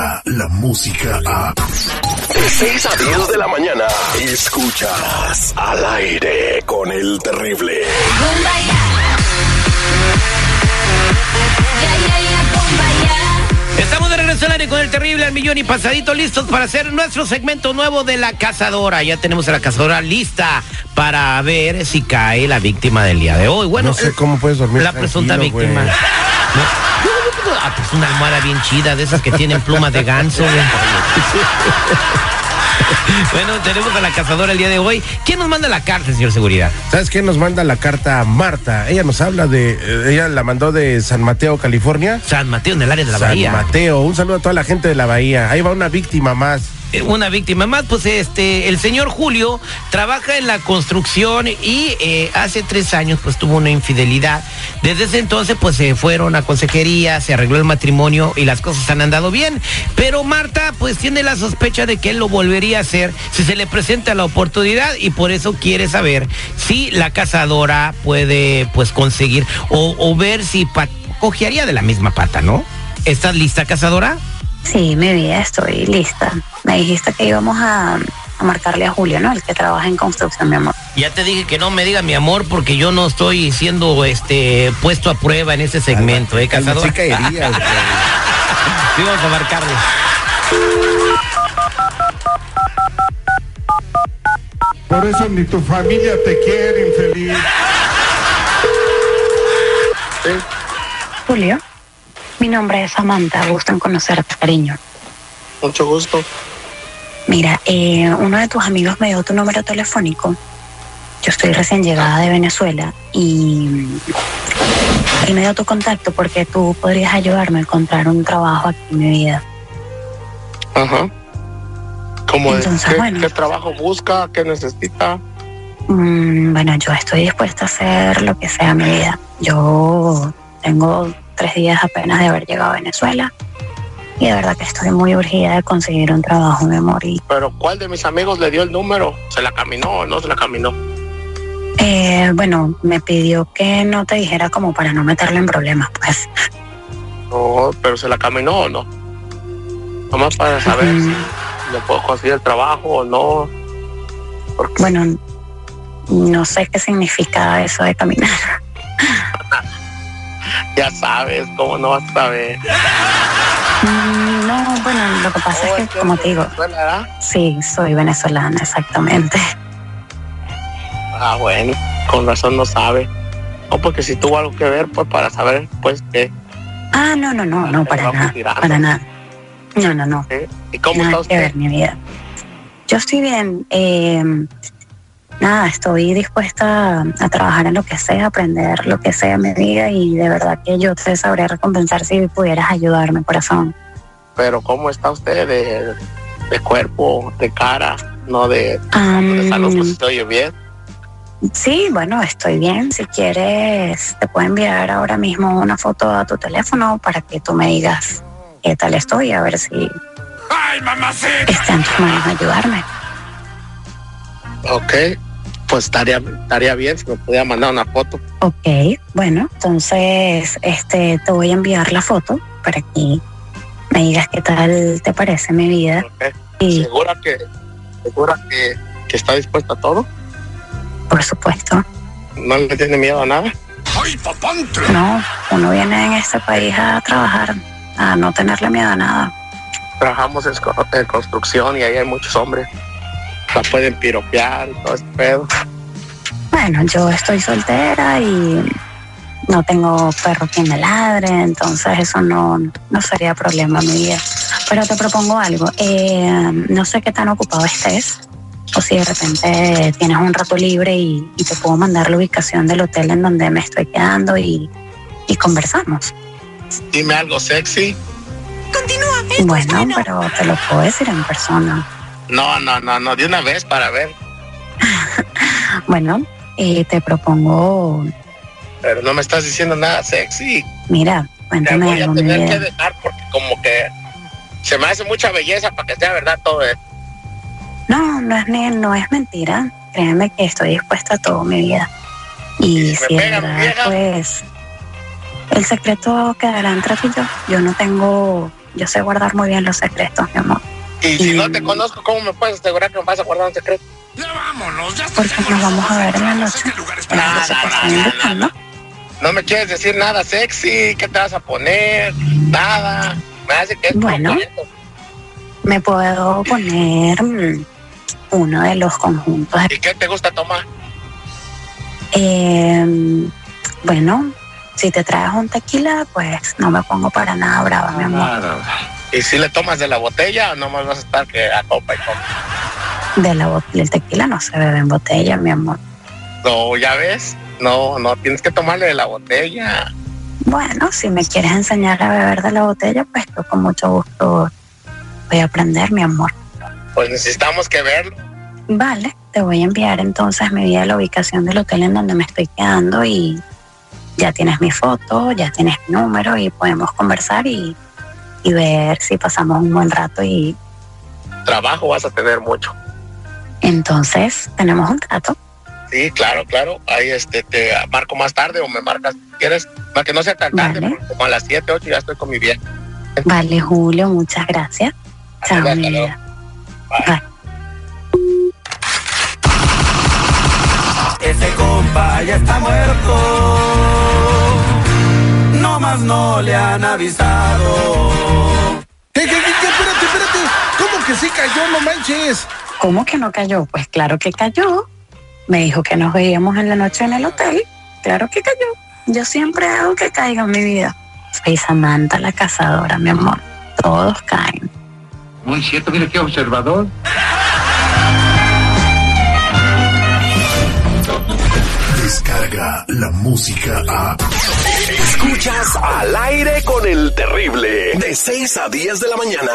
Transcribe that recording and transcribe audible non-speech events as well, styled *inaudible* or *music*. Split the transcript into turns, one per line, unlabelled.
llega la música a...
De 6 a 10 de la mañana, escuchas al aire con el terrible.
Estamos de regreso al aire con el terrible al millón y pasadito listos para hacer nuestro segmento nuevo de la cazadora. Ya tenemos a la cazadora lista para ver si cae la víctima del día de hoy. Bueno,
No sé cómo puedes dormir
la presunta víctima. No. *laughs* Ah, pues una almohada bien chida, de esas que tienen plumas de ganso. *laughs* bueno, tenemos a la cazadora el día de hoy. ¿Quién nos manda la carta, señor Seguridad?
¿Sabes qué? Nos manda la carta Marta. Ella nos habla de. eh, ella la mandó de San Mateo, California.
San Mateo, en el área de la
San
Bahía.
Mateo. Un saludo a toda la gente de la Bahía. Ahí va una víctima más.
Eh, una víctima más, pues este, el señor Julio trabaja en la construcción y eh, hace tres años pues tuvo una infidelidad. Desde ese entonces pues se fueron a consejería, se arregló el matrimonio y las cosas han andado bien. Pero Marta pues tiene la sospecha de que él lo volvería a hacer si se le presenta la oportunidad y por eso quiere saber si la cazadora puede pues conseguir o, ver si cojearía de la misma pata, ¿no? ¿Estás lista, cazadora?
Sí, mi vida, estoy lista. Me dijiste que íbamos a, a marcarle a Julio, ¿no? El que trabaja en construcción, mi amor.
Ya te dije que no me diga mi amor porque yo no estoy siendo este puesto a prueba en ese segmento, ¿eh, cazador?
sí. *laughs*
Sí, vamos a marcarle.
Por eso ni tu familia te quiere, infeliz.
Julio, mi nombre es Samantha, gusto en conocerte, cariño.
Mucho gusto.
Mira, eh, uno de tus amigos me dio tu número telefónico. Yo estoy recién llegada de Venezuela y él me dio tu contacto porque tú podrías ayudarme a encontrar un trabajo aquí en mi vida.
Ajá. ¿Cómo es? ¿Qué,
bueno.
qué trabajo busca? ¿Qué necesita?
Mm, bueno, yo estoy dispuesta a hacer lo que sea mi vida. Yo tengo tres días apenas de haber llegado a Venezuela y de verdad que estoy muy urgida de conseguir un trabajo, mi amor. Y
¿Pero cuál de mis amigos le dio el número? ¿Se la caminó o no se la caminó?
eh, bueno, me pidió que no te dijera como para no meterle en problemas, pues.
No, pero ¿se la caminó o no? Nomás para saber
Mm,
si le puedo conseguir el trabajo o no. Porque
bueno, no sé qué significa eso de caminar.
Ya sabes, ¿cómo no vas a saber?
Mm, no, bueno, lo que pasa
Oh,
es que, como te digo,
Venezuela,
sí, soy venezolana, exactamente.
Ah, bueno, con razón no sabe. No, porque si tuvo algo que ver, pues para saber, pues, ¿qué?
Ah, no, no, no, no, para nada,
tirando.
para nada. No, no, no.
¿Qué? ¿Y cómo
nada
está
que
usted?
ver, mi vida. Yo estoy bien. eh, nada, estoy dispuesta a, a trabajar en lo que sea, aprender lo que sea mi vida y de verdad que yo te sabría recompensar si pudieras ayudarme, corazón.
Pero ¿cómo está usted de, de cuerpo, de cara, no de, salud? Pues oye bien.
sí, bueno, estoy bien. Si quieres, te puedo enviar ahora mismo una foto a tu teléfono para que tú me digas qué tal estoy, a ver si está en tus manos ayudarme.
Ok, pues estaría, estaría bien si me pudiera mandar una foto.
Ok, bueno, entonces este te voy a enviar la foto para que me digas qué tal te parece mi vida. Y
¿Segura que, segura que, que está dispuesta a todo?
por supuesto,
¿No le tiene miedo a nada?
no, uno viene en este país a trabajar, a no tenerle miedo a nada.
Trabajamos en construcción y ahí hay muchos hombres. La pueden piropear y todo ese pedo.
Bueno, yo estoy soltera y no tengo perro que me ladre, entonces eso no, no sería problema en mi vida. Pero te propongo algo, eh, no sé qué tan ocupado estés, o si de repente tienes un rato libre y, y te puedo mandar la ubicación del hotel en donde me estoy quedando y, y conversamos.
Dime algo sexy.
Bueno, pero te lo puedo decir en persona.
No, no, no, no, de una vez para ver. *laughs*
Bueno, eh, te propongo,
Pero no me estás diciendo nada sexy.
mira,
Te
cuéntame
voy a
algo,
tener que dejar porque como que se me hace mucha belleza para que sea verdad todo esto.
No, no es, ni- no es mentira. Créeme que estoy dispuesta a todo mi vida. Y
¿Y si
es verdad,
vieja?
pues el secreto quedará entre tú y yo. Yo no tengo yo sé guardar muy bien los secretos, mi amor.
Y si no te conozco, ¿cómo me puedes asegurar que me vas a guardar un secreto?
Porque nos vamos a ver en la noche. Invitando.
No me quieres decir nada sexy, ¿qué te vas a poner? Nada. Me hace que es
Bueno. Me puedo poner mm, uno de los conjuntos.
¿Y qué te gusta tomar?
Eh, bueno, si te traes un tequila, pues no me pongo para nada brava, mi amor.
¿Y si le tomas de la botella o nomás vas a estar que a copa y copa?
De la bot- el tequila no se bebe en botella, mi amor.
No, ya ves. No, no, tienes que tomarle de la botella.
Bueno, si me quieres enseñar a beber de la botella, pues yo con mucho gusto voy a aprender, mi amor.
Pues necesitamos que verlo.
Vale, te voy a enviar entonces mi vida, la ubicación del hotel en donde me estoy quedando y ya tienes mi foto, ya tienes mi número y podemos conversar y, y ver si pasamos un buen rato y
Trabajo vas a tener mucho.
Entonces tenemos un trato.
Sí, claro, claro. Ahí este, te marco más tarde o me marcas si quieres. Para que no sea tan tarde,
Vale.
como a las 7, 8 ya estoy con mi vieja.
Vale, Julio, muchas gracias. Chao,
Hasta
mi
luego.
vida. Bye.
Ese compa ya está muerto. No más no le han avisado.
¿Qué, qué, qué, qué? Espérate, espérate. ¿Cómo que sí cayó? No manches.
¿Cómo que no cayó? Pues claro que cayó. Me dijo que nos veíamos en la noche en el hotel. Claro que cayó. Yo siempre hago que caiga en mi vida. Soy Samantha la cazadora, mi amor. Todos caen.
Muy cierto, mira qué observador.
Descarga la música a.
Escuchas al aire con el terrible. De 6 a 10 de la mañana.